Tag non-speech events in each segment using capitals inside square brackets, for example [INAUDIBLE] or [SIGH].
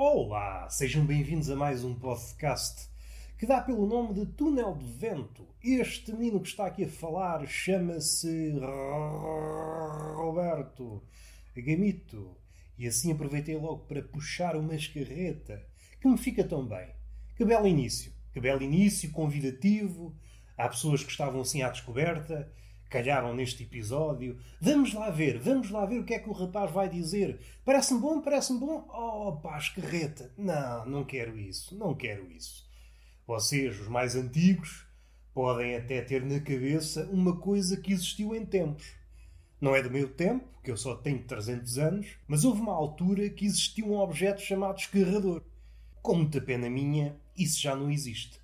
Olá, sejam bem-vindos a mais um podcast que dá pelo nome de Túnel de Vento. Este menino que está aqui a falar chama-se Roberto Gamito e assim aproveitei logo para puxar uma escarreta que me fica tão bem. Que belo início, que belo início, convidativo. Há pessoas que estavam assim à descoberta calharam neste episódio. Vamos lá ver, vamos lá ver o que é que o rapaz vai dizer. Parece-me bom, parece-me bom. Oh, pá, escarreta. Não, não quero isso, não quero isso. Vocês, os mais antigos, podem até ter na cabeça uma coisa que existiu em tempos. Não é do meu tempo, que eu só tenho 300 anos, mas houve uma altura que existiu um objeto chamado escarrador. Com muita pena minha, isso já não existe.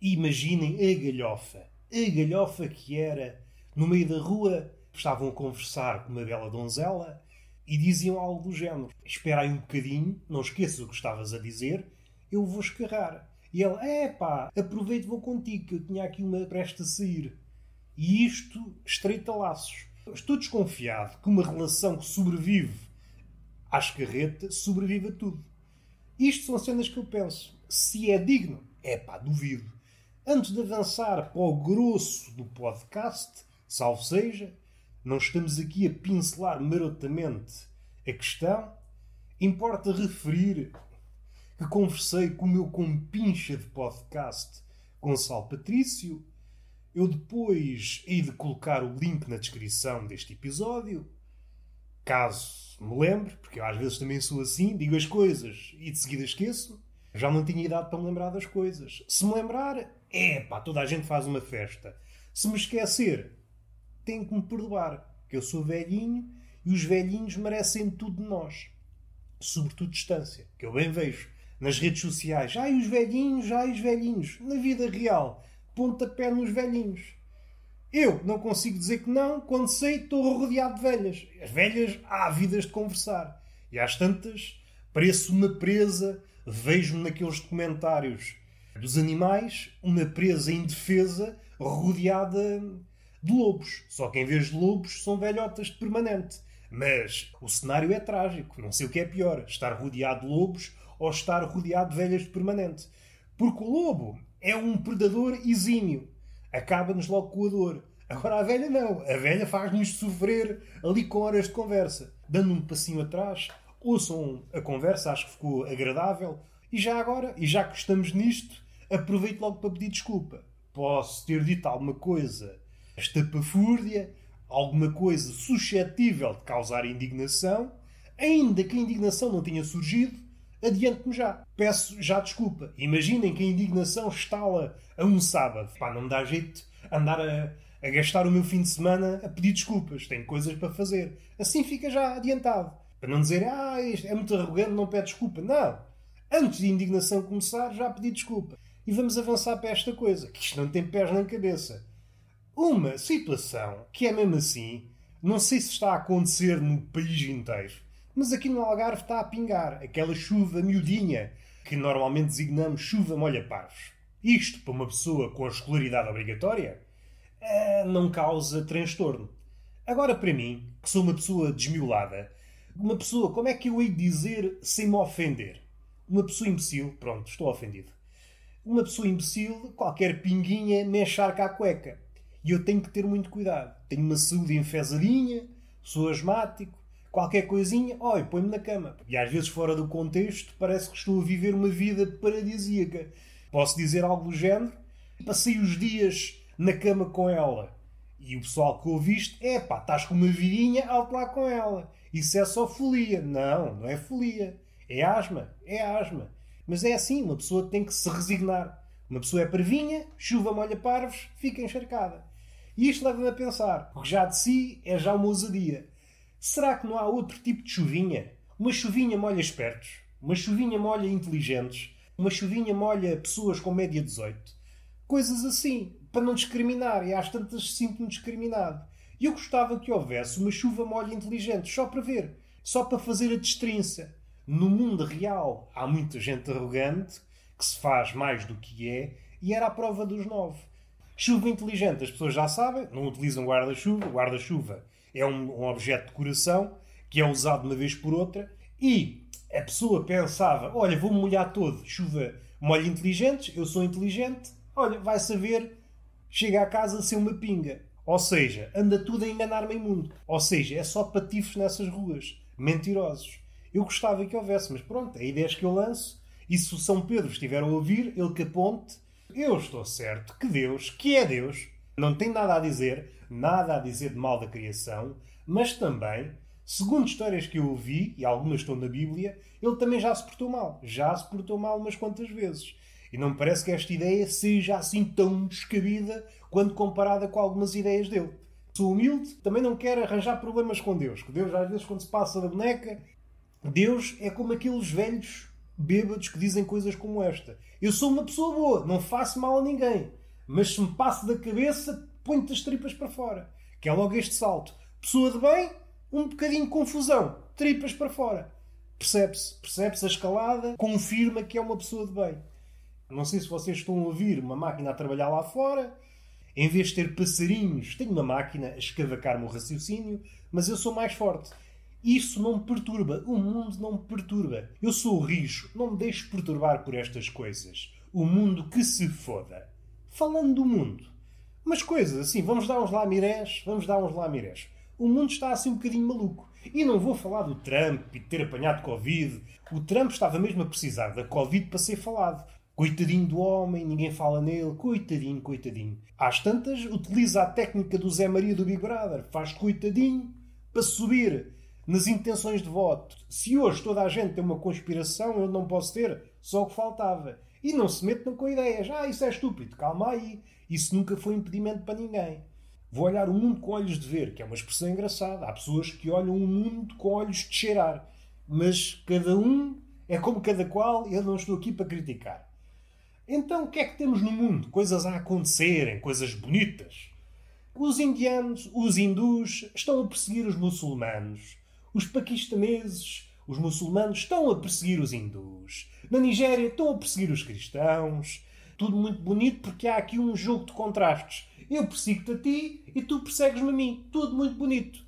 Imaginem a galhofa. A galhofa que era no meio da rua, estavam a conversar com uma bela donzela e diziam algo do género: Espera aí um bocadinho, não esqueças o que estavas a dizer, eu vou escarrar. E ele: É pá, aproveito, vou contigo, que eu tinha aqui uma presta a sair. E isto estreita laços. Estou desconfiado que uma relação que sobrevive à escarreta sobrevive a tudo. Isto são cenas que eu penso. Se é digno, é pá, duvido. Antes de avançar para o grosso do podcast, Salvo seja, não estamos aqui a pincelar marotamente a questão. Importa referir que conversei com o meu compincha de podcast, Gonçalo Patrício. Eu depois hei de colocar o link na descrição deste episódio, caso me lembre, porque eu às vezes também sou assim, digo as coisas e de seguida esqueço. Já não tinha idade para me lembrar das coisas. Se me lembrar, é pá, toda a gente faz uma festa. Se me esquecer, tem que me perdoar, que eu sou velhinho e os velhinhos merecem tudo de nós. Sobretudo distância, que eu bem vejo nas redes sociais. Ai, os velhinhos, ai, os velhinhos. Na vida real, pontapé nos velhinhos. Eu não consigo dizer que não quando sei estou rodeado de velhas. As velhas há vidas de conversar. E às tantas, pareço uma presa, vejo-me naqueles documentários dos animais, uma presa indefesa, rodeada de lobos. Só que em vez de lobos são velhotas de permanente. Mas o cenário é trágico. Não sei o que é pior: estar rodeado de lobos ou estar rodeado de velhas de permanente. Porque o lobo é um predador exímio. Acaba-nos logo com a dor. Agora a velha não. A velha faz-nos sofrer ali com horas de conversa. Dando um passinho atrás, ouçam a conversa, acho que ficou agradável. E já agora, e já que estamos nisto, aproveito logo para pedir desculpa. Posso ter dito alguma coisa estapafúrdia, alguma coisa suscetível de causar indignação, ainda que a indignação não tenha surgido, adiante-me já. Peço já desculpa. Imaginem que a indignação estala a um sábado. Pá, não me dá jeito andar a, a gastar o meu fim de semana a pedir desculpas. Tenho coisas para fazer. Assim fica já adiantado. Para não dizer, ah, é muito arrogante, não pede desculpa. Não. Antes de indignação começar, já pedi desculpa. E vamos avançar para esta coisa, que isto não tem pés nem cabeça. Uma situação que é mesmo assim, não sei se está a acontecer no país inteiro, mas aqui no Algarve está a pingar aquela chuva miudinha que normalmente designamos chuva molha-parvos. Isto, para uma pessoa com a escolaridade obrigatória, eh, não causa transtorno. Agora, para mim, que sou uma pessoa desmiolada, uma pessoa, como é que eu hei de dizer sem me ofender? Uma pessoa imbecil, pronto, estou ofendido. Uma pessoa imbecil, qualquer pinguinha me encharca a cueca. E eu tenho que ter muito cuidado. Tenho uma saúde enfesadinha, sou asmático, qualquer coisinha, olha, põe-me na cama. E às vezes, fora do contexto, parece que estou a viver uma vida paradisíaca. Posso dizer algo do género? Passei os dias na cama com ela. E o pessoal que ouviste, é pá, estás com uma vidinha, alto lá com ela. Isso é só folia. Não, não é folia. É asma. É asma. Mas é assim, uma pessoa tem que se resignar. Uma pessoa é parvinha, chuva molha parvos, fica encharcada. E isto leva-me a pensar, porque já de si é já uma ousadia. Será que não há outro tipo de chuvinha? Uma chuvinha molha espertos, uma chuvinha molha inteligentes, uma chuvinha molha pessoas com média 18. Coisas assim, para não discriminar, e às tantas sinto-me discriminado. E eu gostava que houvesse uma chuva molha inteligente, só para ver, só para fazer a destrinça. No mundo real há muita gente arrogante que se faz mais do que é e era a prova dos nove. Chuva inteligente, as pessoas já sabem, não utilizam guarda-chuva. Guarda-chuva é um, um, objeto de decoração que é usado uma vez por outra. E A pessoa pensava: olha, vou-me molhar todo, chuva, molho inteligentes, eu sou inteligente, olha, vai saber, chega a casa ser uma pinga. Ou seja, anda tudo a enganar-me mundo. Ou seja, é só patifes nessas ruas. Mentirosos. Eu gostava que houvesse, mas pronto, é ideias que eu lanço. E se o São Pedro estiver a ouvir, ele que aponte. Eu estou certo que Deus, que é Deus, não tem nada a dizer, nada a dizer de mal da criação, mas também, segundo histórias que eu ouvi, e algumas estão na Bíblia, ele também já se portou mal. Já se portou mal umas quantas vezes. E não me parece que esta ideia seja assim tão descabida quando comparada com algumas ideias dele. Sou humilde, também não quero arranjar problemas com Deus. Que Deus, às vezes, quando se passa da boneca, Deus é como aqueles velhos bêbados que dizem coisas como esta. Eu sou uma pessoa boa, não faço mal a ninguém. Mas se me passo da cabeça, ponho-te as tripas para fora. Que é logo este salto. Pessoa de bem, um bocadinho de confusão. Tripas para fora. Percebe-se. Percebe-se a escalada, confirma que é uma pessoa de bem. Não sei se vocês estão a ouvir uma máquina a trabalhar lá fora. Em vez de ter passarinhos, tenho uma máquina a escavacar-me o raciocínio, mas eu sou mais forte. Isso não me perturba. O mundo não me perturba. Eu sou rijo. Não me deixo perturbar por estas coisas. O mundo que se foda. Falando do mundo. Mas coisas assim, vamos dar uns lá mirés, vamos dar uns lá mirés. O mundo está assim um bocadinho maluco. E não vou falar do Trump e de ter apanhado Covid. O Trump estava mesmo a precisar da Covid para ser falado. Coitadinho do homem, ninguém fala nele. Coitadinho, coitadinho. Às tantas, utiliza a técnica do Zé Maria do Big Brother. Faz coitadinho para subir nas intenções de voto. Se hoje toda a gente tem uma conspiração, eu não posso ter. Só o que faltava. E não se metam com ideias. Ah, isso é estúpido. Calma aí. Isso nunca foi impedimento para ninguém. Vou olhar o mundo com olhos de ver, que é uma expressão engraçada. Há pessoas que olham o mundo com olhos de cheirar. Mas cada um é como cada qual eu não estou aqui para criticar. Então, o que é que temos no mundo? Coisas a acontecerem, coisas bonitas. Os indianos, os hindus, estão a perseguir os muçulmanos. Os paquistaneses, os muçulmanos, estão a perseguir os hindus. Na Nigéria, estão a perseguir os cristãos. Tudo muito bonito porque há aqui um jogo de contrastes. Eu persigo-te a ti e tu persegues-me a mim. Tudo muito bonito.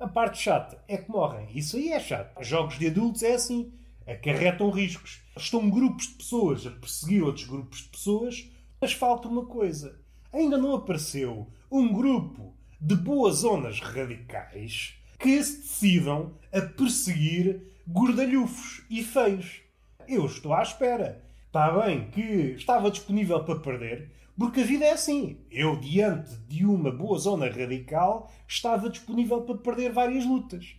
A parte chata é que morrem. Isso aí é chato. Jogos de adultos é assim acarretam riscos. Estão grupos de pessoas a perseguir outros grupos de pessoas, mas falta uma coisa. Ainda não apareceu um grupo de boas zonas radicais que se decidam a perseguir gordalhufos e feios. Eu estou à espera. Está bem que estava disponível para perder, porque a vida é assim. Eu, diante de uma boa zona radical, estava disponível para perder várias lutas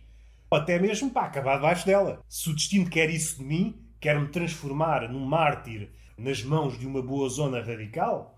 até mesmo para acabar debaixo dela. Se o destino quer isso de mim, quer me transformar num mártir nas mãos de uma boa zona radical,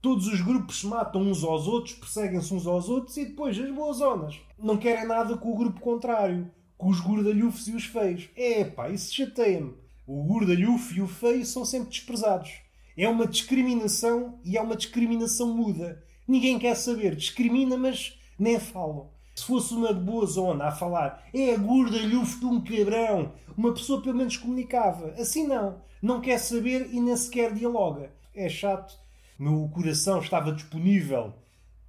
todos os grupos se matam uns aos outros, perseguem-se uns aos outros e depois as boas zonas não querem nada com o grupo contrário, com os gordalhufos e os feios. É pá, isso chateia-me. O gordalhufo e o feio são sempre desprezados. É uma discriminação e é uma discriminação muda. Ninguém quer saber. Discrimina, mas nem falam. Se fosse uma boa zona a falar, é a gordalhufo de um cabrão, uma pessoa pelo menos comunicava. Assim não. Não quer saber e nem sequer dialoga. É chato. Meu coração estava disponível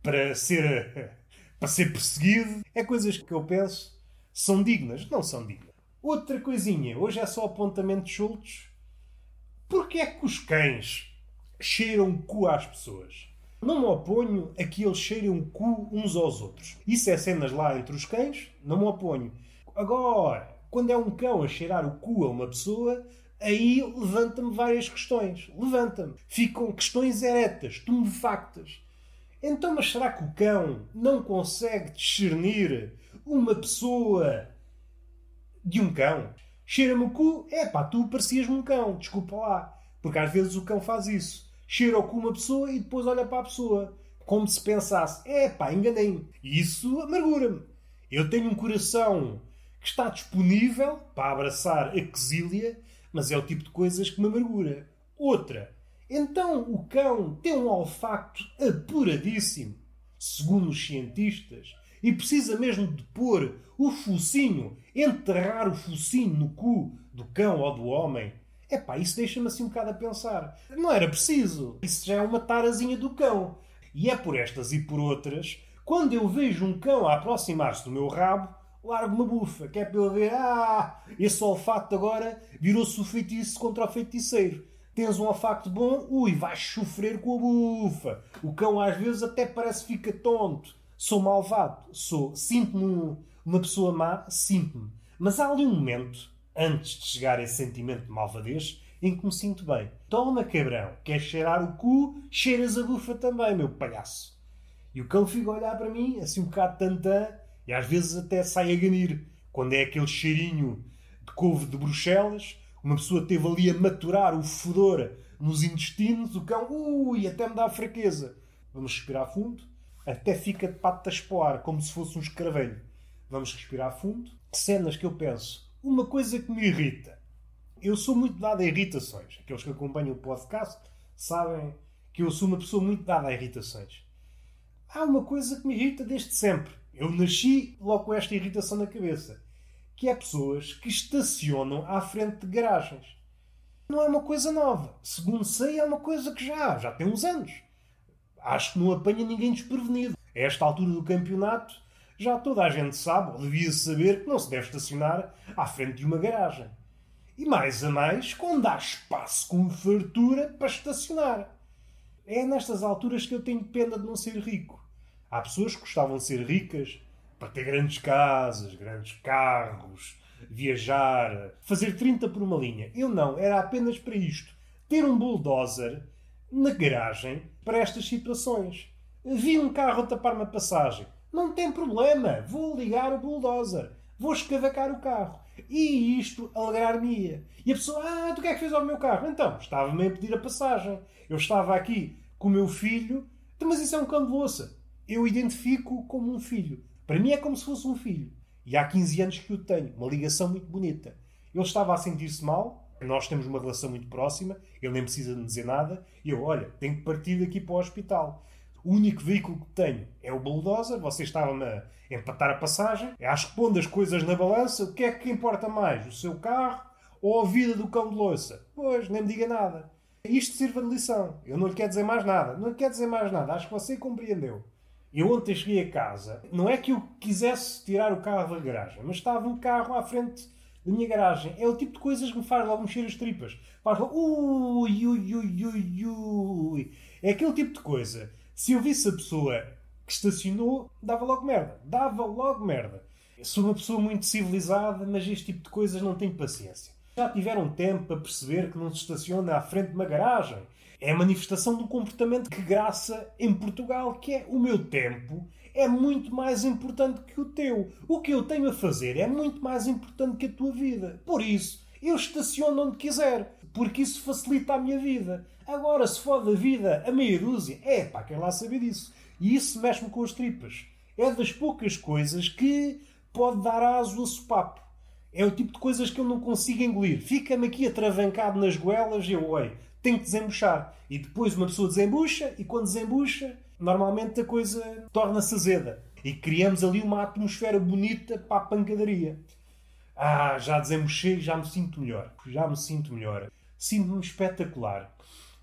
para ser, [LAUGHS] para ser perseguido. É coisas que eu penso são dignas. Não são dignas. Outra coisinha. Hoje é só apontamentos soltos. Porquê é que os cães cheiram cu às pessoas? Não me oponho a que eles cheirem o cu uns aos outros. Isso é cenas lá entre os cães, não me oponho. Agora, quando é um cão a cheirar o cu a uma pessoa, aí levanta-me várias questões. Levanta-me. Ficam questões eretas, tumefactas. Então, mas será que o cão não consegue discernir uma pessoa de um cão? Cheira-me o cu, é pá, tu parecias-me um cão, desculpa lá. Porque às vezes o cão faz isso cheira com uma pessoa e depois olha para a pessoa. Como se pensasse, é pá, enganei-me. E isso amargura-me. Eu tenho um coração que está disponível para abraçar a quesília, mas é o tipo de coisas que me amargura. Outra, então o cão tem um olfato apuradíssimo, segundo os cientistas, e precisa mesmo de pôr o focinho, enterrar o focinho no cu do cão ou do homem Epá, isso deixa-me assim um bocado a pensar. Não era preciso. Isso já é uma tarazinha do cão. E é por estas e por outras, quando eu vejo um cão a aproximar-se do meu rabo, largo uma bufa, que é para ele ver, ah, esse olfato agora virou-se o feitiço contra o feiticeiro. Tens um olfato bom, ui, vais sofrer com a bufa. O cão às vezes até parece que fica tonto. Sou malvado, sou, sinto-me uma pessoa má, sinto-me. Mas há ali um momento, antes de chegar a esse sentimento de malvadez, em que me sinto bem. Toma, cabrão, queres cheirar o cu, cheiras a bufa também, meu palhaço. E o cão fica a olhar para mim, assim um bocado tantã, e às vezes até sai a ganir. Quando é aquele cheirinho de couve de Bruxelas, uma pessoa teve ali a maturar o fedor nos intestinos, o cão, ui, até me dá fraqueza. Vamos respirar fundo, até fica de patas para ar, como se fosse um escravelho. Vamos respirar fundo. Cenas que eu penso. Uma coisa que me irrita. Eu sou muito dado a irritações. Aqueles que acompanham o podcast sabem que eu sou uma pessoa muito dada a irritações. Há uma coisa que me irrita desde sempre. Eu nasci logo com esta irritação na cabeça. Que é pessoas que estacionam à frente de garagens. Não é uma coisa nova. Segundo sei, é uma coisa que já, já tem uns anos. Acho que não apanha ninguém desprevenido. A esta altura do campeonato, já toda a gente sabe, ou devia saber, que não se deve estacionar à frente de uma garagem. E mais a mais, quando há espaço com fartura para estacionar. É nestas alturas que eu tenho pena de não ser rico. Há pessoas que gostavam de ser ricas para ter grandes casas, grandes carros, viajar, fazer 30 por uma linha. Eu não, era apenas para isto. Ter um bulldozer na garagem para estas situações. Vi um carro a tapar-me a passagem. Não tem problema, vou ligar o bulldozer, vou escavacar o carro. E isto alegrar-me-ia. E a pessoa, ah, tu que é que fez ao meu carro? Então, estava-me a pedir a passagem. Eu estava aqui com o meu filho, mas isso é um cão de louça eu identifico como um filho. Para mim é como se fosse um filho. E há 15 anos que o tenho. Uma ligação muito bonita. Ele estava a sentir-se mal. Nós temos uma relação muito próxima. Ele nem precisa me dizer nada. E eu, olha, tenho que partir daqui para o hospital. O único veículo que tenho é o bulldozer. Você estava-me a empatar a passagem. Acho que pondo as coisas na balança, o que é que importa mais? O seu carro ou a vida do cão de louça? Pois, nem me diga nada. Isto sirva de lição. Eu não lhe quero dizer mais nada. Não lhe quero dizer mais nada. Acho que você compreendeu. Eu ontem cheguei a casa, não é que eu quisesse tirar o carro da garagem, mas estava um carro à frente da minha garagem. É o tipo de coisas que me faz logo mexer as tripas. Faz logo, ui, ui, ui, ui, ui. É aquele tipo de coisa. Se eu visse a pessoa que estacionou, dava logo merda. Dava logo merda. Eu sou uma pessoa muito civilizada, mas este tipo de coisas não tenho paciência. Já tiveram tempo para perceber que não se estaciona à frente de uma garagem? É a manifestação do comportamento que graça em Portugal, que é o meu tempo é muito mais importante que o teu. O que eu tenho a fazer é muito mais importante que a tua vida. Por isso, eu estaciono onde quiser, porque isso facilita a minha vida. Agora, se for da vida a meia dúzia, é pá, quer lá saber disso. E isso mexe-me com as tripas. É das poucas coisas que pode dar aso a sopapo. É o tipo de coisas que eu não consigo engolir. Fica-me aqui atravancado nas goelas e eu, oi, tem que desembuchar. E depois uma pessoa desembucha, e quando desembucha, normalmente a coisa torna-se azeda. E criamos ali uma atmosfera bonita para a pancadaria. Ah, já desembuchei, já me sinto melhor. Já me sinto melhor. Sinto-me espetacular.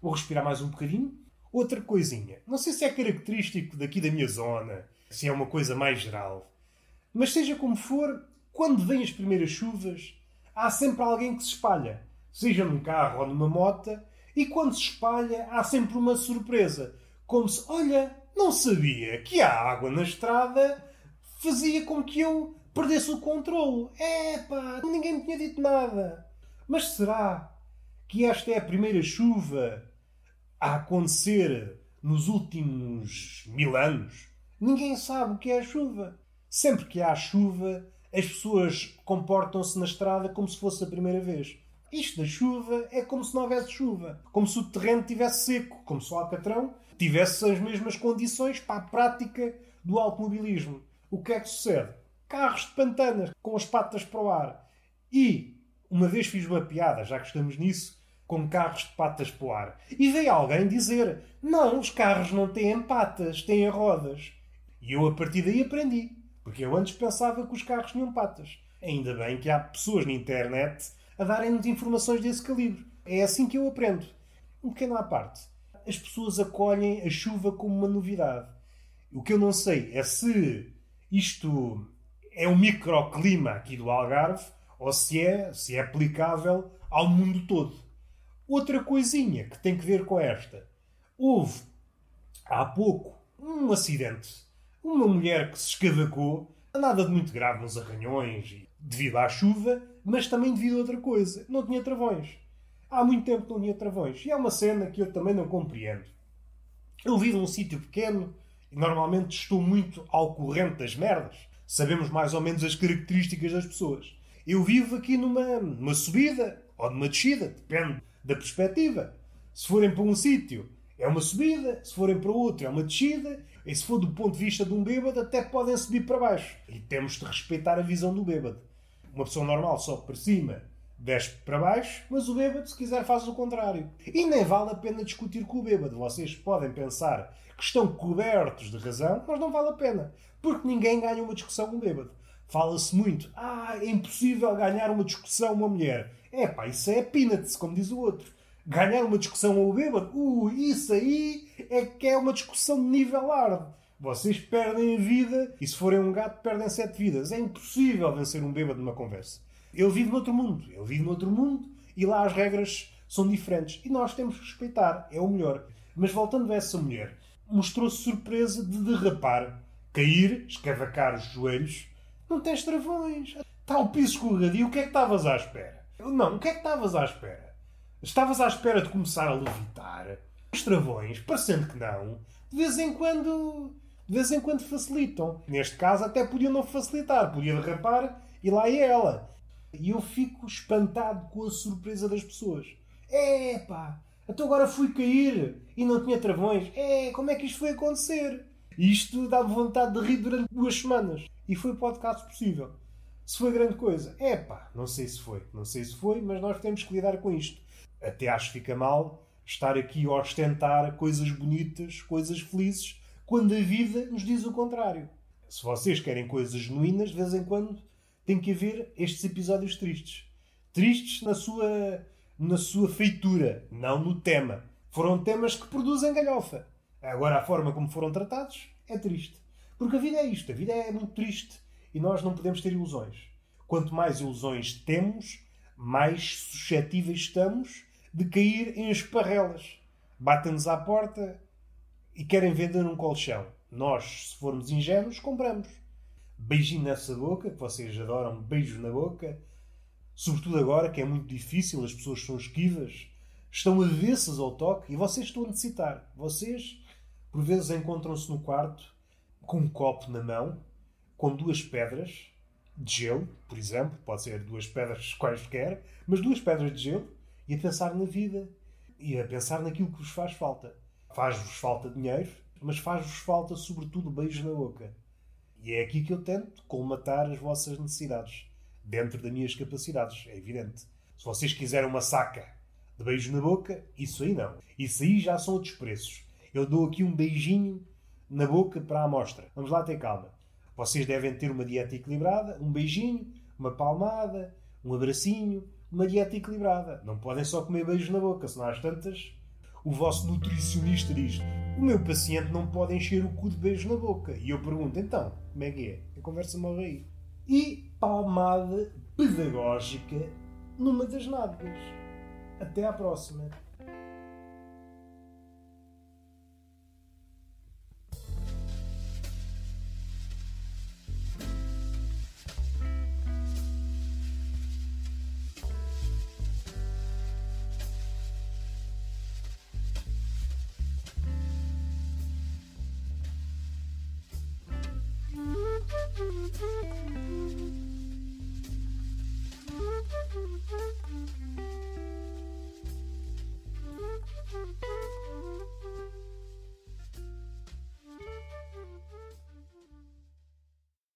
Vou respirar mais um bocadinho. Outra coisinha. Não sei se é característico daqui da minha zona, se é uma coisa mais geral. Mas seja como for, quando vêm as primeiras chuvas, há sempre alguém que se espalha. Seja num carro ou numa moto, e quando se espalha, há sempre uma surpresa. Como se, olha, não sabia que a água na estrada fazia com que eu perdesse o controle. Epá, ninguém me tinha dito nada. Mas será que esta é a primeira chuva a acontecer nos últimos mil anos? Ninguém sabe o que é a chuva. Sempre que há chuva, as pessoas comportam-se na estrada como se fosse a primeira vez. Isto da chuva é como se não houvesse chuva. Como se o terreno estivesse seco. Como se o Alcatrão tivesse as mesmas condições para a prática do automobilismo. O que é que sucede? Carros de pantanas com as patas para o ar. E, uma vez fiz uma piada, já que estamos nisso, com carros de patas para o ar. E veio alguém dizer: Não, os carros não têm patas, têm rodas. E eu a partir daí aprendi. Porque eu antes pensava que os carros tinham patas. Ainda bem que há pessoas na internet a darem-nos informações desse calibre. É assim que eu aprendo. Um pequeno à parte. As pessoas acolhem a chuva como uma novidade. O que eu não sei é se isto é um microclima aqui do Algarve ou se é, se é aplicável ao mundo todo. Outra coisinha que tem que ver com esta. Houve há pouco um acidente. Uma mulher que se escavacou, nada de muito grave nos arranhões, devido à chuva, mas também devido a outra coisa. Não tinha travões. Há muito tempo que não tinha travões. E é uma cena que eu também não compreendo. Eu vivo num sítio pequeno e normalmente estou muito ao corrente das merdas. Sabemos mais ou menos as características das pessoas. Eu vivo aqui numa, numa subida ou numa descida, depende da perspectiva. Se forem para um sítio, é uma subida, se forem para outro, é uma descida, e se for do ponto de vista de um bêbado, até podem subir para baixo. E temos de respeitar a visão do bêbado. Uma pessoa normal sobe para cima, desce para baixo, mas o bêbado, se quiser, faz o contrário. E nem vale a pena discutir com o bêbado. Vocês podem pensar que estão cobertos de razão, mas não vale a pena. Porque ninguém ganha uma discussão com o bêbado. Fala-se muito, ah, é impossível ganhar uma discussão uma mulher. É pá, isso é peanuts, como diz o outro. Ganhar uma discussão ao bêbado, uh, isso aí é que é uma discussão de nível hard. Vocês perdem a vida e se forem um gato perdem sete vidas. É impossível vencer um bêbado numa conversa. Ele vive noutro mundo. Ele vive noutro mundo e lá as regras são diferentes. E nós temos que respeitar. É o melhor. Mas voltando a essa mulher, mostrou-se surpresa de derrapar, cair, escavacar os joelhos. Não tens travões. Está o piso escorregadio. O que é que estavas à espera? Não, o que é que estavas à espera? Estavas à espera de começar a levitar? Os travões, parecendo que não, de vez em quando de vez em quando facilitam. Neste caso, até podiam não facilitar, podia derrapar e lá ia ela. E eu fico espantado com a surpresa das pessoas. É pá, até agora fui cair e não tinha travões. É, como é que isto foi acontecer? Isto dá-me vontade de rir durante duas semanas. E foi o podcast possível. Se foi grande coisa, é pá, não sei se foi, não sei se foi, mas nós temos que lidar com isto. Até acho que fica mal estar aqui a ostentar coisas bonitas, coisas felizes, quando a vida nos diz o contrário. Se vocês querem coisas genuínas, de vez em quando tem que haver estes episódios tristes. Tristes na sua, na sua feitura, não no tema. Foram temas que produzem galhofa. Agora, a forma como foram tratados é triste. Porque a vida é isto, a vida é muito triste. E nós não podemos ter ilusões. Quanto mais ilusões temos, mais suscetíveis estamos de cair em esparrelas. Batem-nos à porta, e querem vender um colchão. Nós, se formos ingênuos, compramos. Beijinho nessa boca, que vocês adoram, beijo na boca. Sobretudo agora, que é muito difícil, as pessoas são esquivas, estão avessas ao toque e vocês estão a necessitar. Vocês, por vezes, encontram-se no quarto com um copo na mão, com duas pedras de gelo, por exemplo, pode ser duas pedras [LAUGHS] quaisquer, mas duas pedras de gelo, e a pensar na vida e a pensar naquilo que vos faz falta. Faz-vos falta dinheiro, mas faz-vos falta, sobretudo, beijo na boca. E é aqui que eu tento colmatar as vossas necessidades, dentro das minhas capacidades, é evidente. Se vocês quiserem uma saca de beijo na boca, isso aí não. Isso aí já são outros preços. Eu dou aqui um beijinho na boca para a amostra. Vamos lá ter calma. Vocês devem ter uma dieta equilibrada, um beijinho, uma palmada, um abracinho, uma dieta equilibrada. Não podem só comer beijos na boca, senão às tantas o vosso nutricionista diz: o meu paciente não pode encher o cu de beijo na boca. E eu pergunto: então, como é que é? A conversa morre aí. E palmada pedagógica numa das nádegas. Até à próxima.